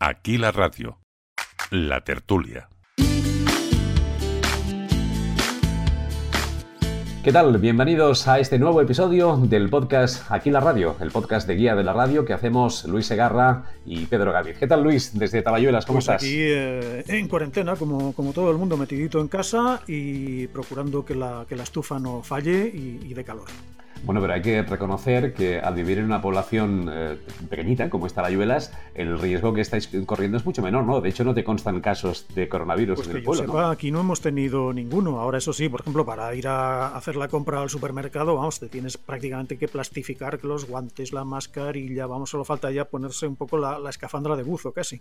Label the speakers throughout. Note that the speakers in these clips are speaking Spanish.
Speaker 1: Aquí la radio. La tertulia.
Speaker 2: ¿Qué tal? Bienvenidos a este nuevo episodio del podcast Aquí la Radio, el podcast de guía de la radio que hacemos Luis Segarra y Pedro Gaviz. ¿Qué tal Luis? Desde Tabayuelas, ¿cómo
Speaker 3: Pues
Speaker 2: estás?
Speaker 3: aquí eh, en cuarentena, como, como todo el mundo, metidito en casa y procurando que la, que la estufa no falle y, y de calor.
Speaker 2: Bueno, pero hay que reconocer que al vivir en una población eh, pequeñita como esta Layuelas, el riesgo que estáis corriendo es mucho menor, ¿no? De hecho, no te constan casos de coronavirus
Speaker 3: Pues
Speaker 2: en el pueblo,
Speaker 3: sepa,
Speaker 2: ¿no?
Speaker 3: aquí no hemos tenido ninguno. Ahora, eso sí, por ejemplo, para ir a hacer la compra al supermercado, vamos, te tienes prácticamente que plastificar los guantes, la mascarilla, vamos, solo falta ya ponerse un poco la, la escafandra de buzo, casi.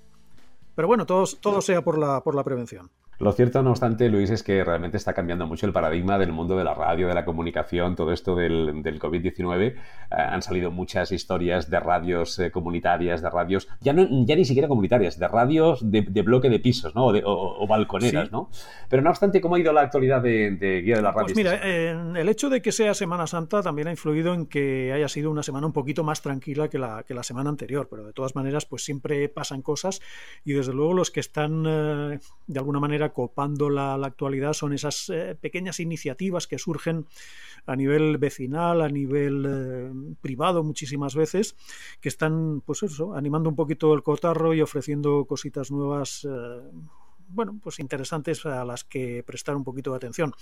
Speaker 3: Pero bueno, todo, todo sea por la, por la prevención.
Speaker 2: Lo cierto, no obstante, Luis, es que realmente está cambiando mucho el paradigma del mundo de la radio, de la comunicación, todo esto del, del COVID-19. Eh, han salido muchas historias de radios eh, comunitarias, de radios, ya, no, ya ni siquiera comunitarias, de radios de, de bloque de pisos, ¿no? O, de, o, o balconeras,
Speaker 3: Sí.
Speaker 2: ¿no? Pero no obstante, ¿cómo ha ido la actualidad de, de Guía de la Radio?
Speaker 3: Pues mira, eh, el hecho de que sea Semana Santa también ha influido en que haya sido una semana un poquito más tranquila que la, que la semana anterior, pero de todas maneras, pues siempre pasan cosas y desde luego los que están eh, de alguna manera copando la, la actualidad son esas eh, pequeñas iniciativas que surgen a nivel vecinal, a nivel eh, privado muchísimas veces, que están, pues eso, animando un poquito el cotarro y ofreciendo cositas nuevas. Bueno, pues interesantes a las que prestar un poquito de atención.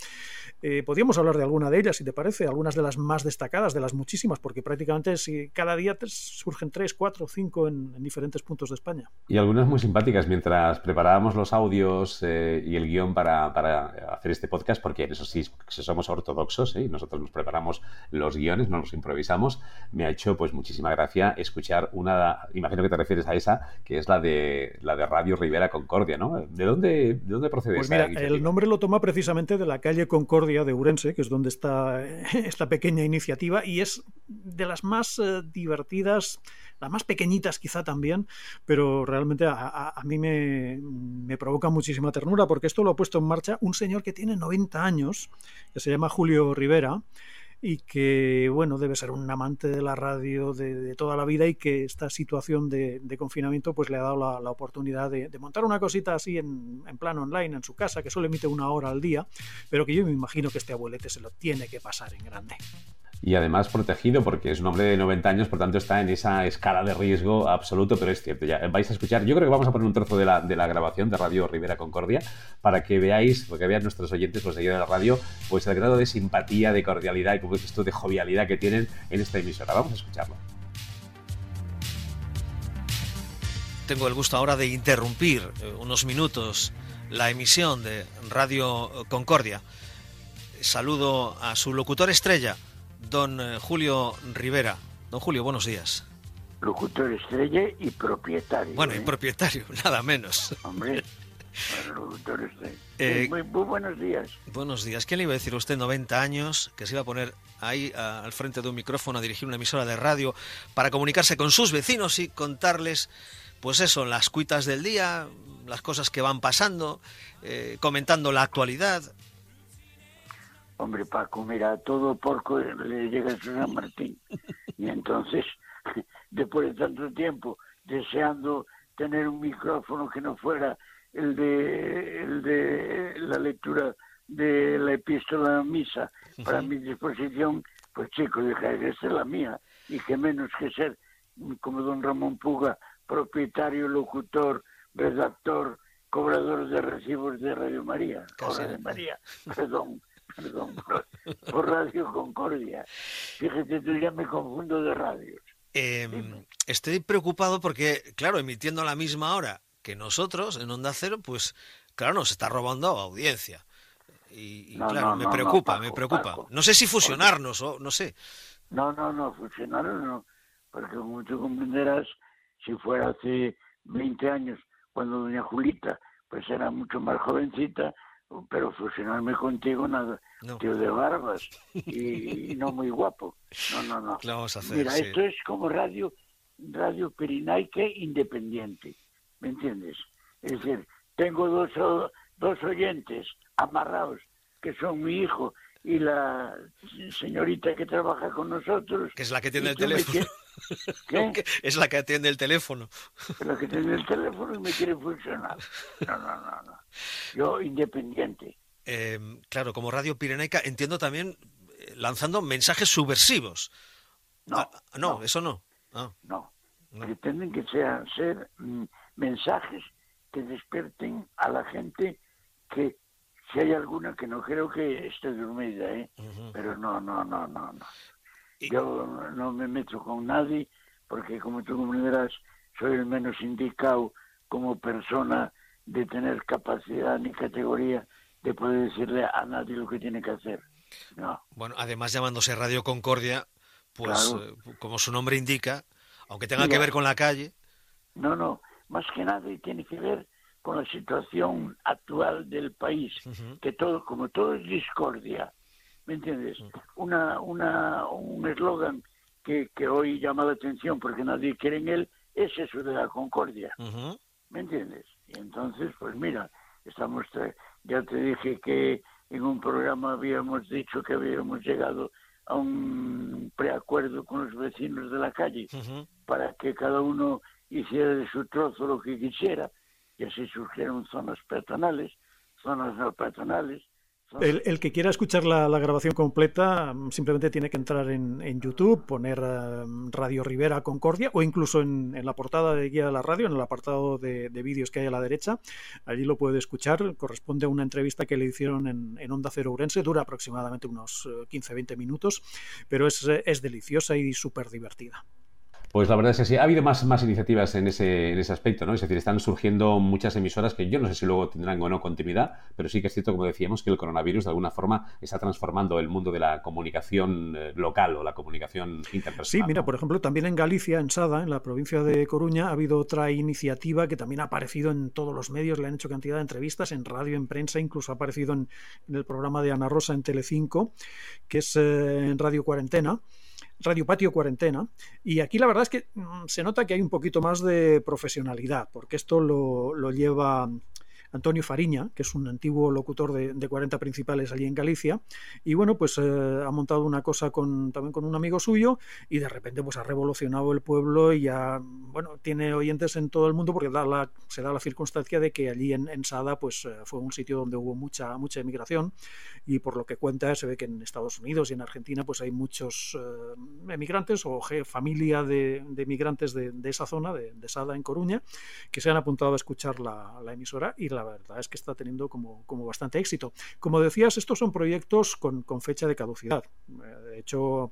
Speaker 3: Eh, podríamos hablar de alguna de ellas, si te parece, algunas de las más destacadas, de las muchísimas, porque prácticamente si cada día surgen tres, cuatro, cinco en, en diferentes puntos de España.
Speaker 2: Y algunas muy simpáticas mientras preparábamos los audios eh, y el guion para, para, hacer este podcast, porque en eso sí somos ortodoxos ¿eh? y nosotros nos preparamos los guiones, no los improvisamos. Me ha hecho pues muchísima gracia escuchar una, imagino que te refieres a esa, que es la de la de Radio Rivera Concordia, ¿no? ¿De dónde, de dónde procede
Speaker 3: Pues mira, el nombre lo toma precisamente de la calle Concordia de Urense, que es donde está eh, esta pequeña iniciativa, y es de las más eh, divertidas, las más pequeñitas quizá también, pero realmente a, a, a mí me, me, provoca muchísima ternura, porque esto lo ha puesto en marcha un señor que tiene 90 años, que se llama Julio Rivera, y que, bueno, debe ser un amante de la radio de, toda la vida y que esta situación de, confinamiento pues le ha dado la, oportunidad de, de, montar una cosita así en, en plano online en su casa, que solo emite una hora al día, pero que yo me imagino que este abuelete se lo tiene que pasar en grande
Speaker 2: y además protegido porque es un hombre de 90 años, por tanto está en esa escala de riesgo absoluto, pero es cierto, ya vais a escuchar, yo creo que vamos a poner un trozo de la, de la grabación de Radio Rivera Concordia para que veáis, para que vean nuestros oyentes, los seguidores de la radio, pues el grado de simpatía, de cordialidad y como dices tú, de jovialidad que tienen en esta emisora. Vamos a escucharlo.
Speaker 4: Tengo el gusto ahora de interrumpir eh, unos minutos la emisión de Radio Concordia. Saludo a su locutor estrella, don eh, Julio Rivera. Don Julio, buenos días.
Speaker 5: Locutor estrella y propietario.
Speaker 4: Bueno,
Speaker 5: ¿eh?
Speaker 4: y propietario, nada menos.
Speaker 5: Hombre, bueno, locutor estrella. Eh, muy, muy, buenos días.
Speaker 4: Buenos días. ¿Quién le iba a decir a usted 90 años que se iba a poner ahí a, al frente de un micrófono a dirigir una emisora de radio para comunicarse con sus vecinos y contarles, pues eso, las cuitas del día, las cosas que van pasando, eh, comentando la actualidad?
Speaker 5: Hombre, Paco, mira, todo porco le llega a San Martín. Y entonces, después de tanto tiempo, deseando tener un micrófono que no fuera el de, el de la lectura de la epístola misa para mi disposición, pues chico, dije, esta es la mía. Y que menos que ser como don Ramón Puga, propietario, locutor, redactor, cobrador de recibos de Radio María, o de María, perdón por, por, Radio Concordia. Fíjate, tú ya me confundo de radios.
Speaker 4: Eh, estoy preocupado porque, claro, emitiendo a la misma hora que nosotros en Onda Cero, pues, claro, nos está robando audiencia. Y, y
Speaker 5: no,
Speaker 4: claro,
Speaker 5: no,
Speaker 4: me
Speaker 5: no,
Speaker 4: preocupa,
Speaker 5: Paco,
Speaker 4: me preocupa. No sé si fusionarnos o no sé.
Speaker 5: No, no, no, fusionarnos no. Porque como tú comprenderás, si fuera hace 20 años, cuando doña Julita pues era mucho más jovencita, pero fusionarme contigo nada, no. tío de barbas y, y, no muy guapo. No, no, no.
Speaker 4: ¿Qué vamos a hacer?
Speaker 5: Mira,
Speaker 4: sí.
Speaker 5: esto es como radio, radio Pirinaique independiente, ¿me entiendes? Es decir, tengo dos, dos oyentes amarrados, que son mi hijo y la señorita que trabaja con nosotros.
Speaker 4: Que es la que tiene el teléfono. Es la que atiende el teléfono.
Speaker 5: La que tiene el teléfono y me quiere funcionar. No, no, no, no. Yo independiente.
Speaker 4: Eh, claro, como Radio Pirenaica entiendo también eh, lanzando mensajes subversivos.
Speaker 5: No,
Speaker 4: Ah, no,
Speaker 5: no.
Speaker 4: eso no. Ah,
Speaker 5: No.
Speaker 4: No.
Speaker 5: Pretenden que sean ser mm, mensajes que despierten a la gente que si hay alguna que no creo que esté dormida, ¿eh? Pero no, no, no, no, no. Yo no me meto con nadie porque como tú comprenderás soy el menos indicado como persona de tener capacidad ni categoría de poder decirle a nadie lo que tiene que hacer. No.
Speaker 4: Bueno, además llamándose Radio Concordia, pues
Speaker 5: Claro.
Speaker 4: eh, como su nombre indica, aunque tenga que ver con la calle,
Speaker 5: No, no, más que nada tiene que ver con la situación actual del país, que todo, como todo es discordia, ¿me entiendes? Una, una, un eslogan que, que hoy llama la atención porque nadie quiere en él es eso de la concordia. ¿me entiendes? Y entonces, pues mira, estamos, ya te dije que en un programa habíamos dicho que habíamos llegado a un preacuerdo con los vecinos de la calle para que cada uno hiciera de su trozo lo que quisiera y así surgieron zonas peatonales, zonas no peatonales.
Speaker 3: El, que quiera escuchar la, grabación completa mm, simplemente tiene que entrar en, YouTube, poner eh, Radio Rivera Concordia o incluso en, la portada de Guía de la Radio, en el apartado de, de vídeos que hay a la derecha. Allí lo puede escuchar. Corresponde a una entrevista que le hicieron en, Onda Cero Urense. Dura aproximadamente unos eh, 15-20 minutos, pero es, eh, es deliciosa y súper divertida.
Speaker 2: Pues la verdad es que sí, ha habido más, más iniciativas en ese, en ese aspecto, ¿no? Es decir, están surgiendo muchas emisoras que yo no sé si luego tendrán o no continuidad, pero sí que es cierto, como decíamos, que el coronavirus de alguna forma está transformando el mundo de la comunicación eh, local o la comunicación interpersonal.
Speaker 3: Sí, mira, por ejemplo, también en Galicia, en Sada, en la provincia de Coruña, ha habido otra iniciativa que también ha aparecido en todos los medios, le han hecho cantidad de entrevistas en radio, en prensa, incluso ha aparecido en, en el programa de Ana Rosa en Telecinco, que es eh, en Radio Cuarentena. Radio Patio Cuarentena. Y aquí la verdad es que mm, se nota que hay un poquito más de profesionalidad, porque esto lo, lo lleva Antonio Fariña, que es un antiguo locutor de, de 40 principales allí en Galicia, y bueno, pues eh, ha montado una cosa con, también con un amigo suyo y de repente pues ha revolucionado el pueblo y ya, bueno, tiene oyentes en todo el mundo porque la, se da la circunstancia de que allí en, Sada pues eh, fue un sitio donde hubo mucha, mucha emigración y por lo que cuenta se ve que en Estados Unidos y en Argentina pues hay muchos eh, emigrantes o familia de, emigrantes de, esa zona, de, de Sada en Coruña, que se han apuntado a escuchar la, la emisora y la verdad es que está teniendo como, como bastante éxito. Como decías, estos son proyectos con, con fecha de caducidad. Eh, De hecho,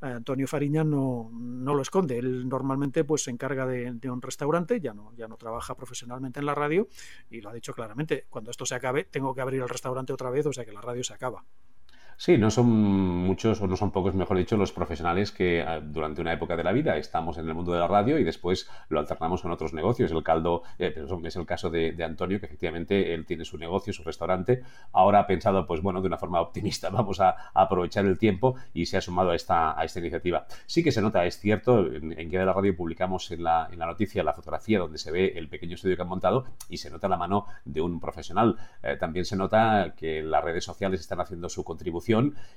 Speaker 3: Antonio Fariña no, no lo esconde. Él normalmente pues, se encarga de, de un restaurante, ya no, ya no trabaja profesionalmente en la radio y lo ha dicho claramente. Cuando esto se acabe, tengo que abrir el restaurante otra vez, o sea que la radio se acaba.
Speaker 2: Sí, no son muchos o no son pocos, mejor dicho, los profesionales que eh, durante una época de la vida estamos en el mundo de la radio y después lo alternamos con otros negocios. El caldo eh, es el caso de, Antonio, que efectivamente él tiene su negocio, su restaurante. Ahora ha pensado, pues bueno, de una forma optimista, vamos a, aprovechar el tiempo y se ha sumado a esta, iniciativa. Sí que se nota, es cierto, en, en de la Radio publicamos en la, en la noticia la fotografía donde se ve el pequeño estudio que han montado y se nota la mano de un profesional. Eh, también se nota que las redes sociales están haciendo su contribución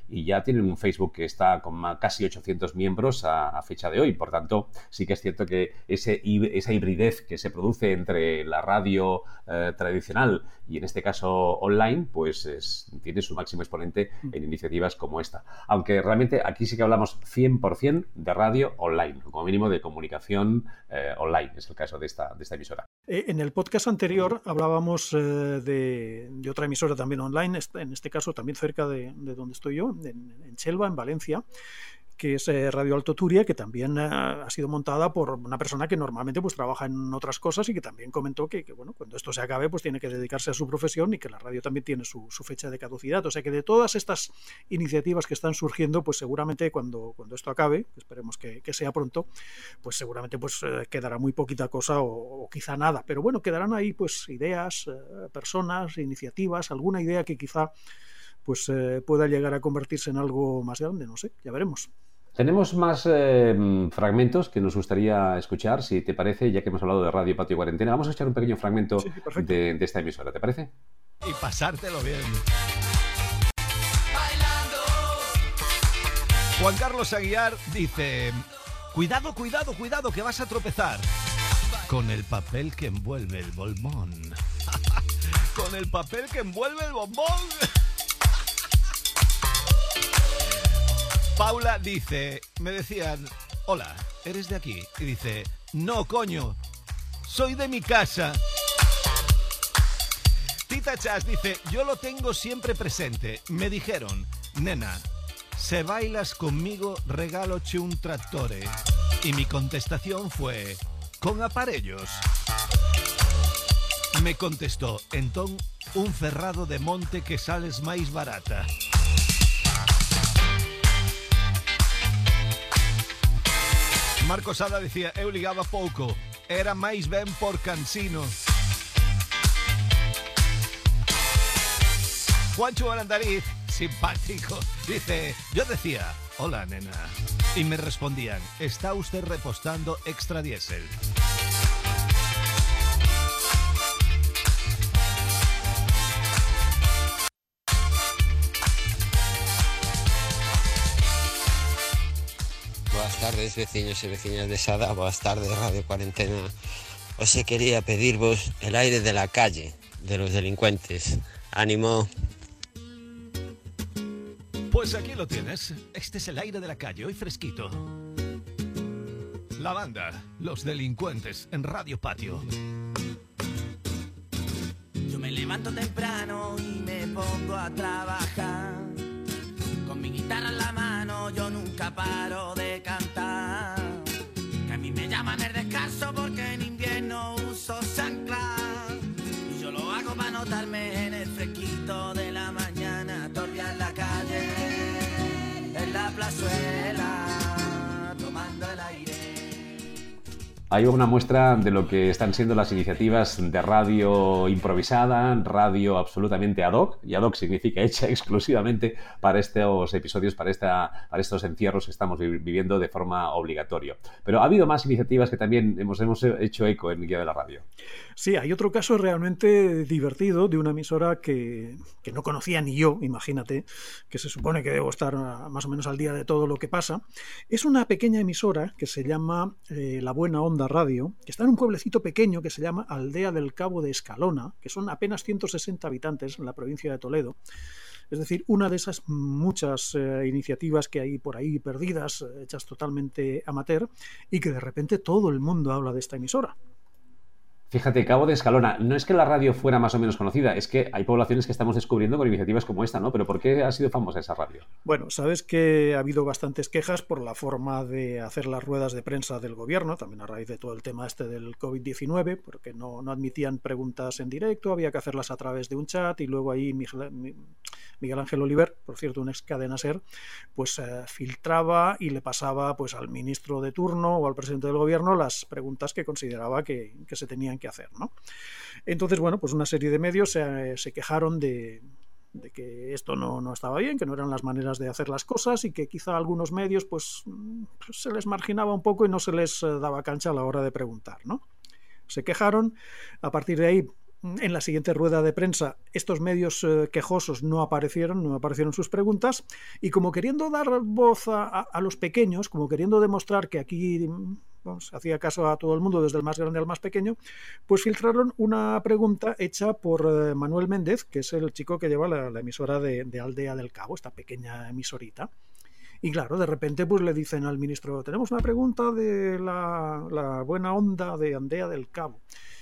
Speaker 2: y ya tienen un Facebook que está con casi 800 miembros a, fecha de hoy. Por tanto, sí que es cierto que esa hibridez que se produce entre la radio eh, tradicional y en este caso online, pues es, tiene su máximo exponente en iniciativas como esta. Aunque realmente aquí sí que hablamos 100% de radio online, como mínimo de comunicación eh, online, es el caso de esta, de esta emisora.
Speaker 3: Eh, En el podcast anterior hablábamos eh, de, de, otra emisora también online, en este caso también cerca de, de donde estoy yo, en, en, Chelva, en Valencia, que es eh, Radio Alto Turia, que también eh, ha sido montada por una persona que normalmente pues trabaja en otras cosas y que también comentó que, bueno, cuando esto se acabe pues tiene que dedicarse a su profesión y que la radio también tiene su, su, fecha de caducidad. O sea que de todas estas iniciativas que están surgiendo, pues seguramente cuando, cuando esto acabe, esperemos que, que sea pronto, pues seguramente pues eh, quedará muy poquita cosa o, o, quizá nada. Pero bueno, quedarán ahí pues ideas, eh, personas, iniciativas, alguna idea que quizá pues eh, pueda llegar a convertirse en algo más grande, no sé, ya veremos.
Speaker 2: Tenemos más eh, fragmentos que nos gustaría escuchar, si te parece, ya que hemos hablado de Radio Patio Cuarentena. Vamos a escuchar un pequeño fragmento sí, de, de, esta emisora, ¿te parece?
Speaker 6: Y pasártelo bien. Juan Carlos Aguiar dice, Cuidado, cuidado, cuidado, que vas a tropezar. Con el papel que envuelve el bombón. Con el papel que envuelve el bombón. Paula dice, me decían, hola, ¿eres de aquí? Y dice, no, coño, soy de mi casa. Tita Chas dice, yo lo tengo siempre presente. Me dijeron, nena, se bailas conmigo, regaloche un tractore. Y mi contestación fue, con aparellos. Me contestó, entón, un cerrado de monte que sales máis barata. Marcos Sada dicía, eu ligaba pouco, era máis ben por cansino. Juancho Arandariz, simpático, dice, yo decía, hola nena. Y me respondían, está usted repostando extra diésel.
Speaker 7: Tardes, veciños e veciñas de Sada. Boas tardes, Radio Cuarentena. Hoxe quería pedirvos el aire de la calle, de los delincuentes. Ánimo.
Speaker 6: Pues aquí lo tienes. Este es el aire de la calle, hoy fresquito. La banda, los delincuentes en Radio Patio.
Speaker 8: Yo me levanto temprano y me pongo a trabajar. Con mi guitarra en la mano yo nunca paro de
Speaker 2: Hay una muestra de lo que están siendo las iniciativas de radio improvisada, radio absolutamente ad hoc, y ad hoc significa hecha exclusivamente para estos episodios, para, esta, para estos encierros que estamos vi- viviendo de forma obligatoria. Pero ha habido más iniciativas que también hemos, hemos hecho eco en Guía de la Radio.
Speaker 3: Sí, hay otro caso realmente divertido de una emisora que, que no conocía ni yo, imagínate, que se supone que debo estar ah, más o menos al día de todo lo que pasa. Es una pequeña emisora que se llama eh, La Buena Onda Radio, que está en un pueblecito pequeño que se llama Aldea del Cabo de Escalona, que son apenas 160 habitantes en la provincia de Toledo. Es decir, una de esas muchas eh, iniciativas que hay por ahí perdidas, eh, hechas totalmente amateur, y que de repente todo el mundo habla de esta emisora.
Speaker 2: Fíjate, Cabo de Escalona, no es que la radio fuera más o menos conocida, es que hay poblaciones que estamos descubriendo con iniciativas como esta, ¿no? Pero ¿por qué ha sido famosa esa radio?
Speaker 3: Bueno, sabes que ha habido bastantes quejas por la forma de hacer las ruedas de prensa del gobierno, también a raíz de todo el tema este del COVID-19, porque no, no admitían preguntas en directo, había que hacerlas a través de un chat y luego ahí Miguel, Ángel Oliver, por cierto, un ex cadena ser, pues eh, filtraba y le pasaba pues al ministro de turno o al presidente del gobierno las preguntas que consideraba que, que se tenían hacer, ¿no? Entonces, bueno, pues una serie de medios se, se quejaron de, que esto no, no, estaba bien, que no eran las maneras de hacer las cosas y que quizá algunos medios pues, pues se les marginaba un poco y no se les daba cancha a la hora de preguntar, ¿no? Se quejaron, a partir de ahí en la siguiente rueda de prensa estos medios eh, quejosos no aparecieron, no aparecieron sus preguntas y como queriendo dar voz a, a, a los pequeños, como queriendo demostrar que aquí hacía caso a todo el mundo, desde el más grande al más pequeño, pues filtraron una pregunta hecha por eh, Manuel Méndez, que es el chico que lleva la, emisora de, de, Aldea del Cabo, esta pequeña emisorita. Y claro, de repente pues le dicen al ministro, tenemos una pregunta de la, la buena onda de Aldea del Cabo.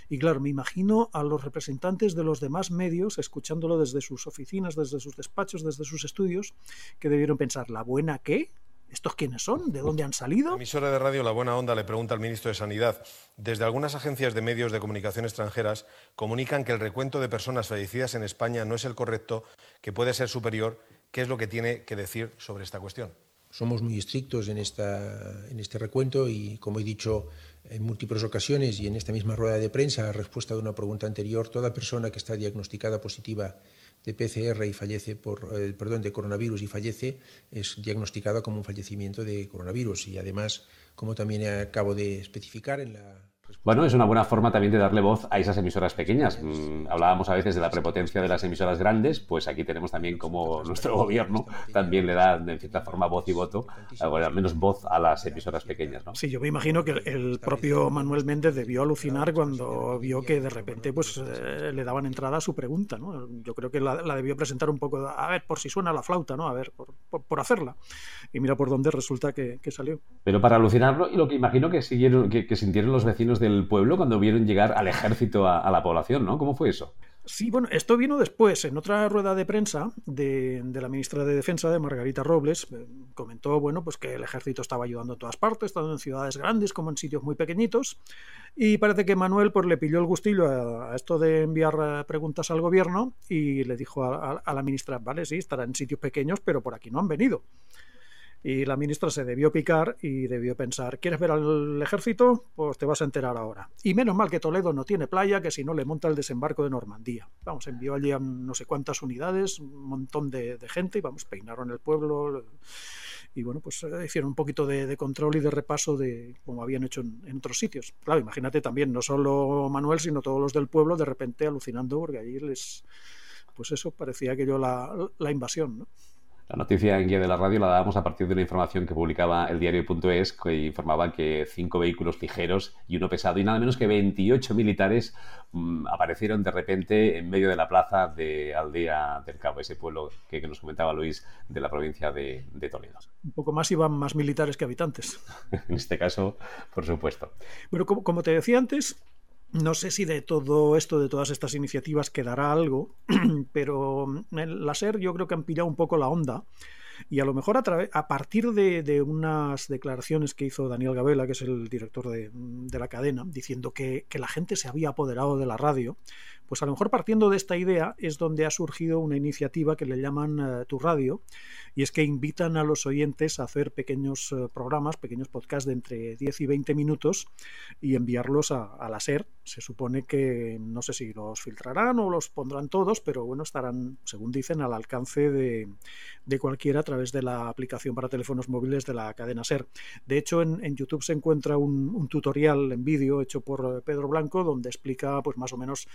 Speaker 3: Y claro, me imagino a los representantes de los demás medios escuchándolo desde sus oficinas, desde sus despachos, desde sus estudios, que debieron pensar, ¿la buena qué? ¿Estos quiénes son? ¿De dónde han salido?
Speaker 9: La emisora de radio La Buena Onda le pregunta al ministro de Sanidad. Desde algunas agencias de medios de comunicación extranjeras comunican que el recuento de personas fallecidas en España no es el correcto, que puede ser superior. ¿Qué es lo que tiene que decir sobre esta cuestión?
Speaker 10: Somos muy estrictos en, esta, en este recuento y, como he dicho en múltiples ocasiones y en esta misma rueda de prensa, a respuesta de una pregunta anterior, toda persona que está diagnosticada positiva de PCR y fallece por, eh, perdón, de coronavirus y fallece es diagnosticada como un fallecimiento de coronavirus. Y además, como también acabo de especificar en la
Speaker 2: Bueno, es una buena forma también de darle voz a esas emisoras pequeñas. Mm, hablábamos a veces de la prepotencia de las emisoras grandes, pues aquí tenemos también como nuestro gobierno también le da, en cierta forma, voz y voto, al menos voz a las emisoras pequeñas. ¿no?
Speaker 3: Sí, yo me imagino que el propio Manuel Méndez debió alucinar cuando vio que de repente pues eh, le daban entrada a su pregunta. ¿no? Yo creo que la, debió presentar un poco, a ver, por si suena la flauta, ¿no? A ver, por, hacerla. Y mira por dónde resulta que, salió.
Speaker 2: Pero para alucinarlo, y lo que imagino que, siguieron, que sintieron los vecinos del pueblo cuando vieron llegar al ejército a, la población, ¿no? ¿Cómo fue eso?
Speaker 3: Sí, bueno, esto vino después. En otra rueda de prensa de, la ministra de Defensa, de Margarita Robles, eh, comentó bueno, pues que el ejército estaba ayudando a todas partes, tanto en ciudades grandes como en sitios muy pequeñitos. Y parece que Manuel pues, le pilló el gustillo a, esto de enviar eh, preguntas al gobierno y le dijo a, a la ministra, vale, sí, estará en sitios pequeños, pero por aquí no han venido. Y la ministra se debió picar y debió pensar, ¿quieres ver al ejército? Pues te vas a enterar ahora. Y menos mal que Toledo no tiene playa, que si no le monta el desembarco de Normandía. Vamos, envió allí a no sé cuántas unidades, un montón de, gente, y vamos, peinaron el pueblo. Y bueno, pues eh, hicieron un poquito de, control y de repaso de como habían hecho en, otros sitios. Claro, imagínate también, no solo Manuel, sino todos los del pueblo de repente alucinando porque allí les, pues eso, parecía aquello la, la invasión, ¿no?
Speaker 2: La noticia en guía de la radio la dábamos a partir de una información que publicaba el diario.es que informaba que cinco vehículos ligeros y uno pesado y nada menos que 28 militares mm, aparecieron de repente en medio de la plaza de Aldea del Cabo, ese pueblo que, nos comentaba Luis de la provincia de, Toledo.
Speaker 3: Un poco más iban más militares que habitantes.
Speaker 2: en este caso, por supuesto.
Speaker 3: Bueno, como te decía antes, no sé si de todo esto, de todas estas iniciativas, quedará algo, pero en la SER yo creo que han pillado un poco la onda y a lo mejor a, a partir de, unas declaraciones que hizo Daniel Gabela, que es el director de, la cadena, diciendo que, la gente se había apoderado de la radio, pues a lo mejor partiendo de esta idea es donde ha surgido una iniciativa que le llaman eh, Tu Radio, y es que invitan a los oyentes a hacer pequeños eh, programas, pequeños podcasts de entre 10 y 20 minutos y enviarlos a, la SER. Se supone que no sé si los filtrarán o los pondrán todos, pero bueno, estarán, según dicen, al alcance de, cualquiera a través de la aplicación para teléfonos móviles de la cadena SER. De hecho, en, YouTube se encuentra un, tutorial en vídeo hecho por Pedro Blanco donde explica pues más o menos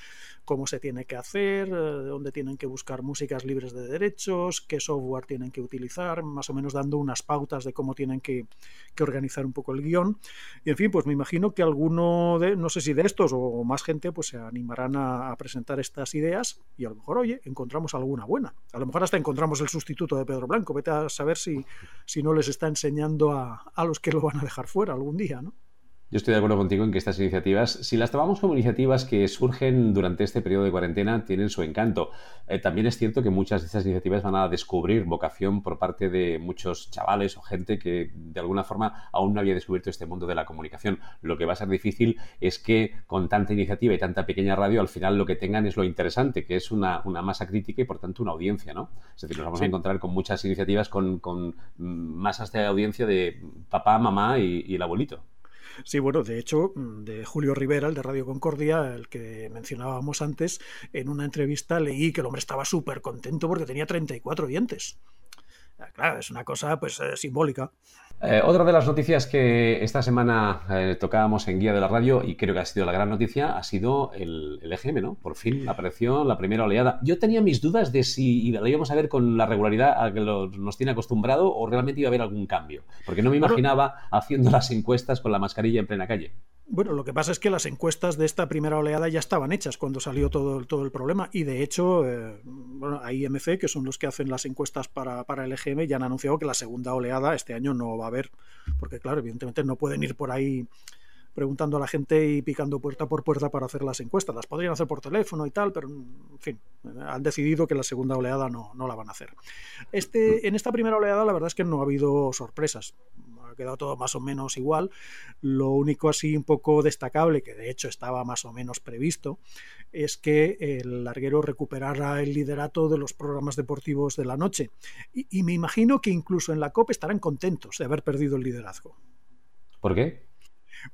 Speaker 3: cómo se tiene que hacer, eh, dónde tienen que buscar músicas libres de derechos, qué software tienen que utilizar más o menos dando unas pautas de cómo tienen que, organizar un poco el guion. Y en fin, pues me imagino que alguno de, no sé si de estos más gente, pues se animarán a, presentar estas ideas y a lo mejor, oye, encontramos alguna buena. A lo mejor hasta encontramos el sustituto de Pedro Blanco. Vete a saber si, si no les está enseñando a, a los que lo van a dejar fuera algún día, ¿no?
Speaker 2: Yo estoy de acuerdo contigo en que estas iniciativas, si las tomamos como iniciativas que surgen durante este periodo de cuarentena, tienen su encanto. Eh, también es cierto que muchas de estas iniciativas van a descubrir vocación por parte de muchos chavales o gente que de alguna forma aún no había descubierto este mundo de la comunicación. Lo que va a ser difícil es que con tanta iniciativa y tanta pequeña radio, al final lo que tengan es lo interesante, que es una, masa crítica y por tanto una audiencia, ¿no? Es decir, nos vamos a encontrar con muchas iniciativas con, masas de audiencia de papá, mamá y el abuelito.
Speaker 3: Sí, bueno, de hecho, mm, de Julio Rivera, el de Radio Concordia, el que mencionábamos antes, en una entrevista leí que el hombre estaba súper contento porque tenía 34 dientes. Ah, claro, es una cosa pues eh, simbólica.
Speaker 2: Eh, otra de las noticias que esta semana eh, tocábamos en Guía de la Radio y creo que ha sido la gran noticia ha sido el, EGM, ¿no? Por fin apareció la primera oleada. Yo tenía mis dudas de si la íbamos a ver con la regularidad a que nos tiene acostumbrado o realmente iba a haber algún cambio. Porque no me imaginaba haciendo las encuestas con la mascarilla en plena calle.
Speaker 3: Bueno, lo que pasa es que las encuestas de esta primera oleada ya estaban hechas cuando salió todo, todo el problema y de hecho, eh, bueno, IMC, que son los que hacen las encuestas para, para el EGM, ya han anunciado que la segunda oleada este año no va a haber, porque claro, evidentemente no pueden ir por ahí preguntando a la gente y picando puerta por puerta para hacer las encuestas. Las podrían hacer por teléfono y tal, pero en fin, han decidido que la segunda oleada no, no la van a hacer. Este, en esta primera oleada la verdad es que no ha habido sorpresas ha quedado todo más o menos igual. Lo único así un poco destacable, que de hecho estaba más o menos previsto, es que el larguero recuperara el liderato de los programas deportivos de la noche. Y, me imagino que incluso en la COP estarán contentos de haber perdido el liderazgo.
Speaker 2: ¿Por qué?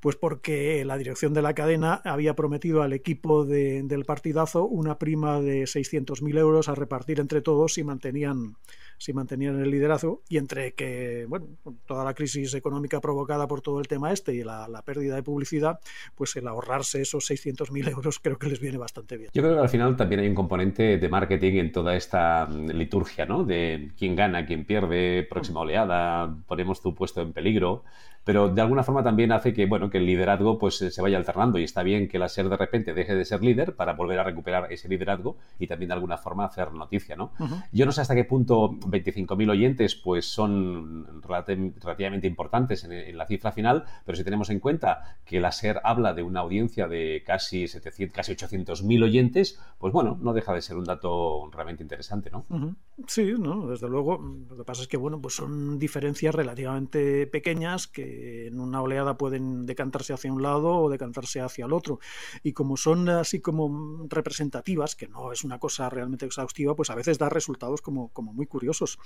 Speaker 3: Pues porque la dirección de la cadena había prometido al equipo de, del partidazo una prima de 600.000 euros a repartir entre todos si mantenían si mantenían el liderazgo y entre que, bueno, toda la crisis económica provocada por todo el tema este y la, la pérdida de publicidad, pues el ahorrarse esos 600.000 euros creo que les viene bastante bien.
Speaker 2: Yo creo que al final también hay un componente de marketing en toda esta mm, liturgia, ¿no? De quién gana, quién pierde, próxima oleada, ponemos tu puesto en peligro pero de alguna forma también hace que, bueno, que el liderazgo pues se vaya alternando y está bien que la SER de repente deje de ser líder para volver a recuperar ese liderazgo y también de alguna forma hacer noticia, ¿no? Uh -huh. Yo no sé hasta qué punto 25.000 oyentes pues son relativamente importantes en, en, la cifra final, pero si tenemos en cuenta que la SER habla de una audiencia de casi 700, casi 800.000 oyentes, pues bueno, no deja de ser un dato realmente interesante, ¿no?
Speaker 3: Uh -huh. Sí, no, desde luego. Lo que pasa es que, bueno, pues son diferencias relativamente pequeñas que en una oleada pueden decantarse hacia un lado o decantarse hacia el otro. Y como son así como representativas, que no es una cosa realmente exhaustiva, pues a veces da resultados como, como muy curiosos.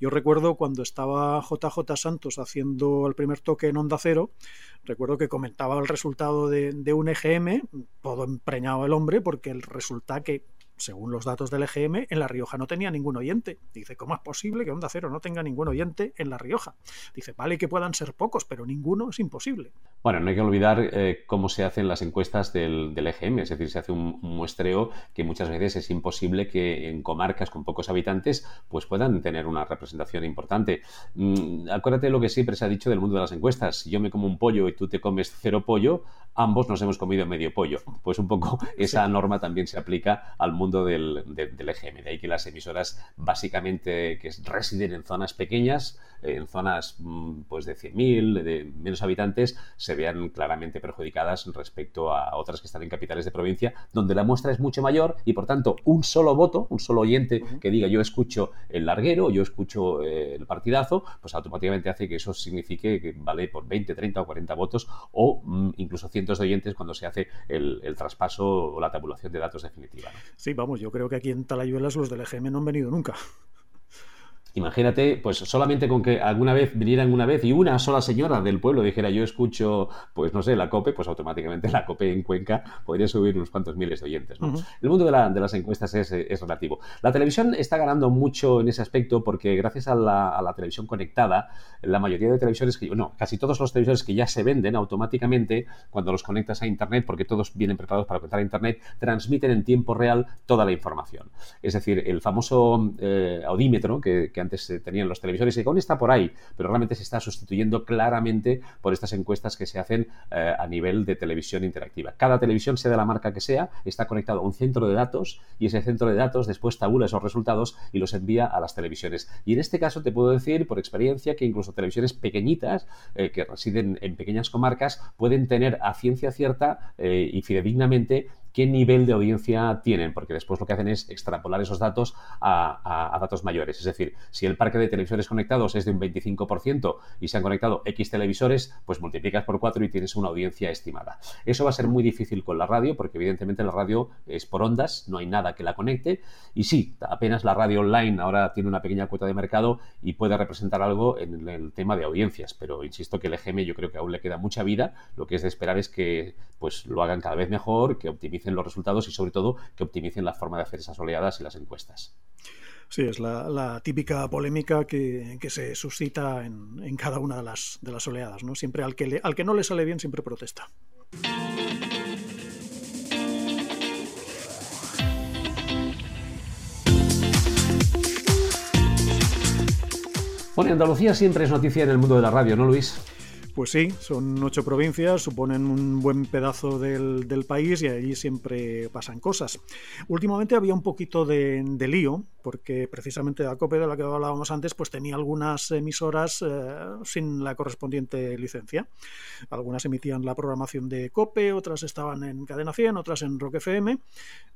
Speaker 3: Yo recuerdo cuando estaba JJ Santos haciendo el primer toque en Onda Cero, recuerdo que comentaba el resultado de, de un EGM, todo empreñado el hombre, porque el resultado que según los datos del EGM, en La Rioja no tenía ningún oyente. Dice, ¿cómo es posible que Onda Cero no tenga ningún oyente en La Rioja? Dice, vale que puedan ser pocos, pero ninguno es imposible.
Speaker 2: Bueno, no hay que olvidar eh, cómo se hacen las encuestas del, EGM, es decir, se hace un, muestreo que muchas veces es imposible que en comarcas con pocos habitantes pues puedan tener una representación importante. Mm, acuérdate lo que siempre se ha dicho del mundo de las encuestas. Si yo me como un pollo y tú te comes cero pollo, ambos nos hemos comido medio pollo. Pues un poco esa norma también se aplica al mundo del, de, del, EGM. De ahí que las emisoras básicamente que residen en zonas pequeñas, en zonas pues de 100.000, de menos habitantes, se vean claramente perjudicadas respecto a otras que están en capitales de provincia, donde la muestra es mucho mayor y por tanto un solo voto, un solo oyente uh -huh. que diga yo escucho el larguero, yo escucho eh, el partidazo, pues automáticamente hace que eso signifique que vale por 20, 30 o 40 votos o mm, incluso de oyentes cuando se hace el, el traspaso o la tabulación de datos definitiva.
Speaker 3: Sí, vamos, yo creo que aquí en Talayuelas los del EGM no han venido nunca.
Speaker 2: Imagínate, pues solamente con que alguna vez vinieran una vez y una sola señora del pueblo dijera yo escucho, pues no sé, la COPE, pues automáticamente la COPE en Cuenca podría subir unos cuantos miles de oyentes. ¿no? Uh -huh. El mundo de, la, de, las encuestas es, es, relativo. La televisión está ganando mucho en ese aspecto porque gracias a la, a la, televisión conectada, la mayoría de televisores que, no, casi todos los televisores que ya se venden automáticamente cuando los conectas a Internet, porque todos vienen preparados para conectar a Internet, transmiten en tiempo real toda la información. Es decir, el famoso eh, audímetro que, que antes se tenían los televisores y que aún está por ahí, pero realmente se está sustituyendo claramente por estas encuestas que se hacen eh, a nivel de televisión interactiva. Cada televisión, sea de la marca que sea, está conectado a un centro de datos y ese centro de datos después tabula esos resultados y los envía a las televisiones. Y en este caso te puedo decir por experiencia que incluso televisiones pequeñitas eh, que residen en pequeñas comarcas pueden tener a ciencia cierta eh, y fidedignamente qué nivel de audiencia tienen, porque después lo que hacen es extrapolar esos datos a, datos mayores. Es decir, si el parque de televisores conectados es de un 25% y se han conectado X televisores, pues multiplicas por 4 y tienes una audiencia estimada. Eso va a ser muy difícil con la radio, porque evidentemente la radio es por ondas, no hay nada que la conecte. Y sí, apenas la radio online ahora tiene una pequeña cuota de mercado y puede representar algo en el tema de audiencias, pero insisto que el EGM yo creo que aún le queda mucha vida. Lo que es de esperar es que pues, lo hagan cada vez mejor, que optimicen optimicen los resultados y sobre todo que optimicen la forma de hacer esas oleadas y las encuestas.
Speaker 3: Sí, es la, la típica polémica que, que se suscita en, en, cada una de las, de las oleadas. ¿no? Siempre al que, le, al que no le sale bien siempre protesta.
Speaker 2: Bueno, Andalucía siempre es noticia en el mundo de la radio, ¿no, Luis?
Speaker 3: Pues sí, son ocho provincias, suponen un buen pedazo del, del, país y allí siempre pasan cosas. Últimamente había un poquito de, de lío, porque precisamente la COPE de la que hablábamos antes, pues tenía algunas emisoras eh, sin la correspondiente licencia. Algunas emitían la programación de COPE, otras estaban en Cadena 100, otras en Rock FM,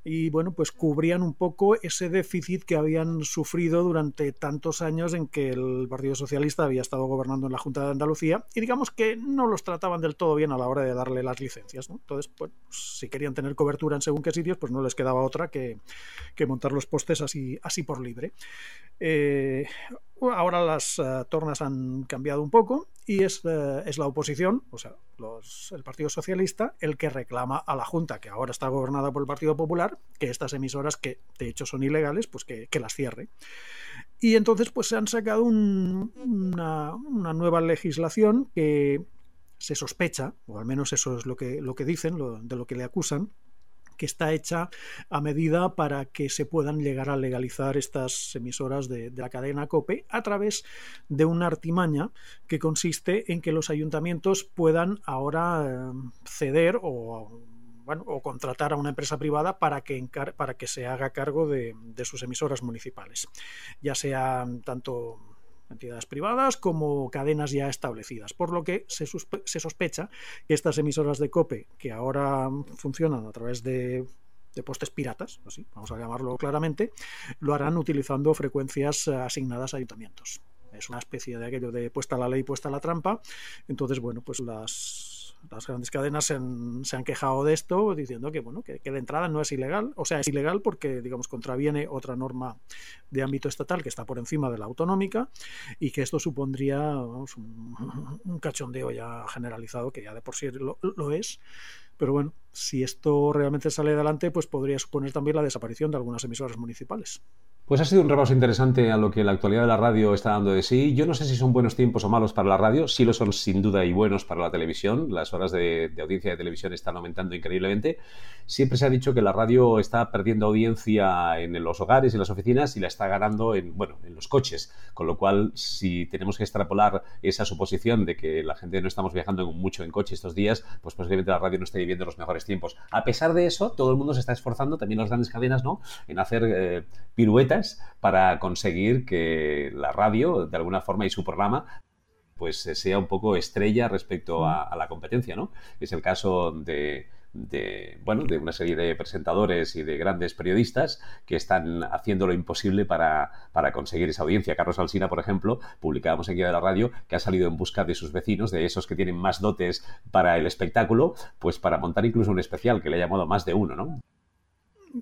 Speaker 3: y bueno, pues cubrían un poco ese déficit que habían sufrido durante tantos años en que el Partido Socialista había estado gobernando en la Junta de Andalucía, y digamos que no los trataban del todo bien a la hora de darle las licencias. Entonces, pues, si querían tener cobertura en según qué sitios, pues no les quedaba otra que, que montar los postes así por libre. Eh, ahora las uh, tornas han cambiado un poco y es, uh, es, la oposición, o sea, el Partido Socialista el que reclama a la Junta, que ahora está gobernada por el Partido Popular, que estas emisoras, que de hecho son ilegales, pues que, las cierre. Y entonces pues se han sacado una, nueva legislación que se sospecha, o al menos eso es lo que, lo que dicen, de lo que le acusan, que está hecha a medida para que se puedan llegar a legalizar estas emisoras de, la cadena COPE a través de una artimaña que consiste en que los ayuntamientos puedan ahora eh, ceder o o contratar a una empresa privada para que, para que se haga cargo de, de, sus emisoras municipales, ya sean tanto entidades privadas como cadenas ya establecidas, por lo que se, sospecha que estas emisoras de COPE, que ahora funcionan a través de postes piratas, así vamos a llamarlo claramente, lo harán utilizando frecuencias asignadas a ayuntamientos. Es una especie de aquello de puesta la ley, puesta la trampa. Entonces, bueno, pues las las grandes cadenas se han, quejado de esto diciendo que bueno que, de entrada no es ilegal. O sea es ilegal porque digamos contraviene otra norma de ámbito estatal que está por encima de la autonómica y que esto supondría un, cachondeo ya generalizado que ya de por sí lo, lo es. Pero bueno si esto realmente sale adelante pues podría suponer también la desaparición de algunas emisoras municipales
Speaker 2: pues ha sido un repaso interesante a lo que la actualidad de la radio está dando de sí. Yo no sé si son buenos tiempos o malos para la radio, sí lo son sin duda y buenos para la televisión. Las horas de, audiencia de televisión están aumentando increíblemente. Siempre se ha dicho que la radio está perdiendo audiencia en los hogares y las oficinas y la está ganando en, bueno, en los coches. Con lo cual, si tenemos que extrapolar esa suposición de que la gente no estamos viajando mucho en coche estos días, pues posiblemente la radio no esté viviendo los mejores tiempos. A pesar de eso, todo el mundo se está esforzando, también las grandes cadenas, ¿no?, en hacer eh, piruetas para conseguir que la radio, de alguna forma, y su programa pues sea un poco estrella respecto a, la competencia, ¿no? Es el caso de, bueno, de una serie de presentadores y de grandes periodistas que están haciendo lo imposible para, para conseguir esa audiencia. Carlos Alsina, por ejemplo, publicábamos aquí de la radio que ha salido en busca de sus vecinos, de esos que tienen más dotes para el espectáculo, pues para montar incluso un especial que le ha llamado más de uno, ¿no?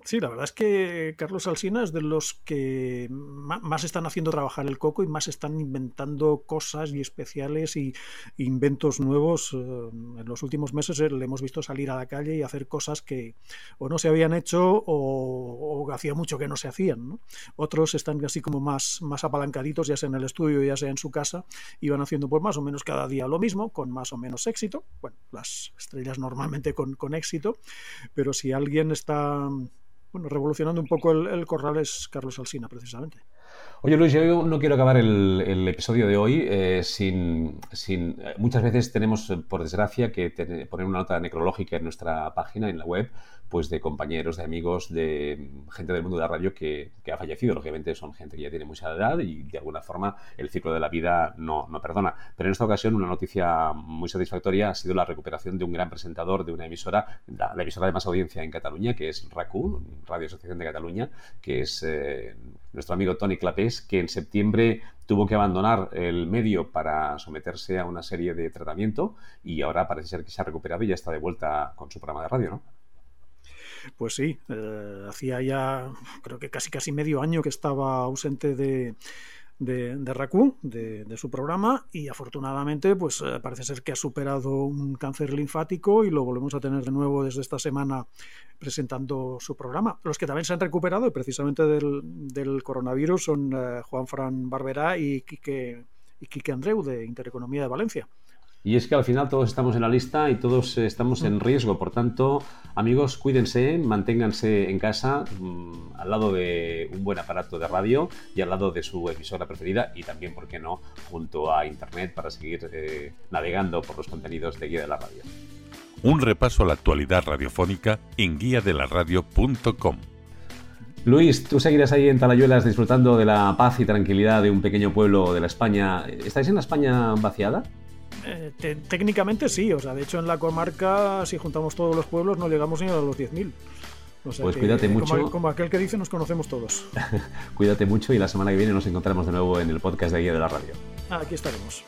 Speaker 3: Sí, la verdad es que Carlos Alsina es de los que más están haciendo trabajar el coco y más están inventando cosas y especiales y inventos nuevos. Eh, en los últimos meses eh, le hemos visto salir a la calle y hacer cosas que o no se habían hecho o, hacía mucho que no se hacían. Otros están así como más, más apalancaditos, ya sea en el estudio, ya sea en su casa, y van haciendo pues más o menos cada día lo mismo, con más o menos éxito. Bueno, las estrellas normalmente con, con éxito, pero si alguien está bueno, revolucionando un poco el, el corral es Carlos Alsina, precisamente.
Speaker 2: Oye Luis, yo no quiero acabar el, episodio de hoy eh, sin, sin, eh, Muchas veces tenemos, eh, por desgracia, que poner una nota necrológica en nuestra página, en la web, pues de compañeros, de amigos, de gente del mundo de la radio que, ha fallecido. Lógicamente son gente que ya tiene mucha edad y de alguna forma el ciclo de la vida no, no perdona. Pero en esta ocasión una noticia muy satisfactoria ha sido la recuperación de un gran presentador de una emisora, la, emisora de más audiencia en Cataluña, que es RACU, Radio Asociación de Cataluña, que es nuestro amigo Tony Clapés, que en septiembre tuvo que abandonar el medio para someterse a una serie de tratamiento y ahora parece ser que se ha recuperado y ya está de vuelta con su programa de radio, ¿no?
Speaker 3: Pues sí, eh, hacía ya creo que casi casi medio año que estaba ausente de, de, de de, su programa, y afortunadamente, pues eh, parece ser que ha superado un cáncer linfático y lo volvemos a tener de nuevo desde esta semana presentando su programa. Los que también se han recuperado precisamente del, coronavirus son eh, Juan Fran Barberá y Quique, y Quique Andreu de Intereconomía de Valencia.
Speaker 2: Y es que al final todos estamos en la lista y todos estamos en riesgo. Por tanto, amigos, cuídense, manténganse en casa mm, al lado de un buen aparato de radio y al lado de su emisora preferida y también, ¿por qué no?, junto a Internet para seguir eh, navegando por los contenidos de Guía de la Radio.
Speaker 1: Un repaso a la actualidad radiofónica en guiadelaradio.com.
Speaker 2: Luis, tú seguirás ahí en Talayuelas disfrutando de la paz y tranquilidad de un pequeño pueblo de la España. ¿Estáis en la España vaciada?
Speaker 3: Eh, técnicamente sí, o sea, de hecho en la comarca, si juntamos todos los pueblos, no llegamos ni a los 10.000.
Speaker 2: pues cuídate mucho.
Speaker 3: Como, aquel que dice, nos conocemos todos.
Speaker 2: cuídate mucho y la semana que viene nos encontramos de nuevo en el podcast de Guía de la Radio.
Speaker 3: Aquí estaremos.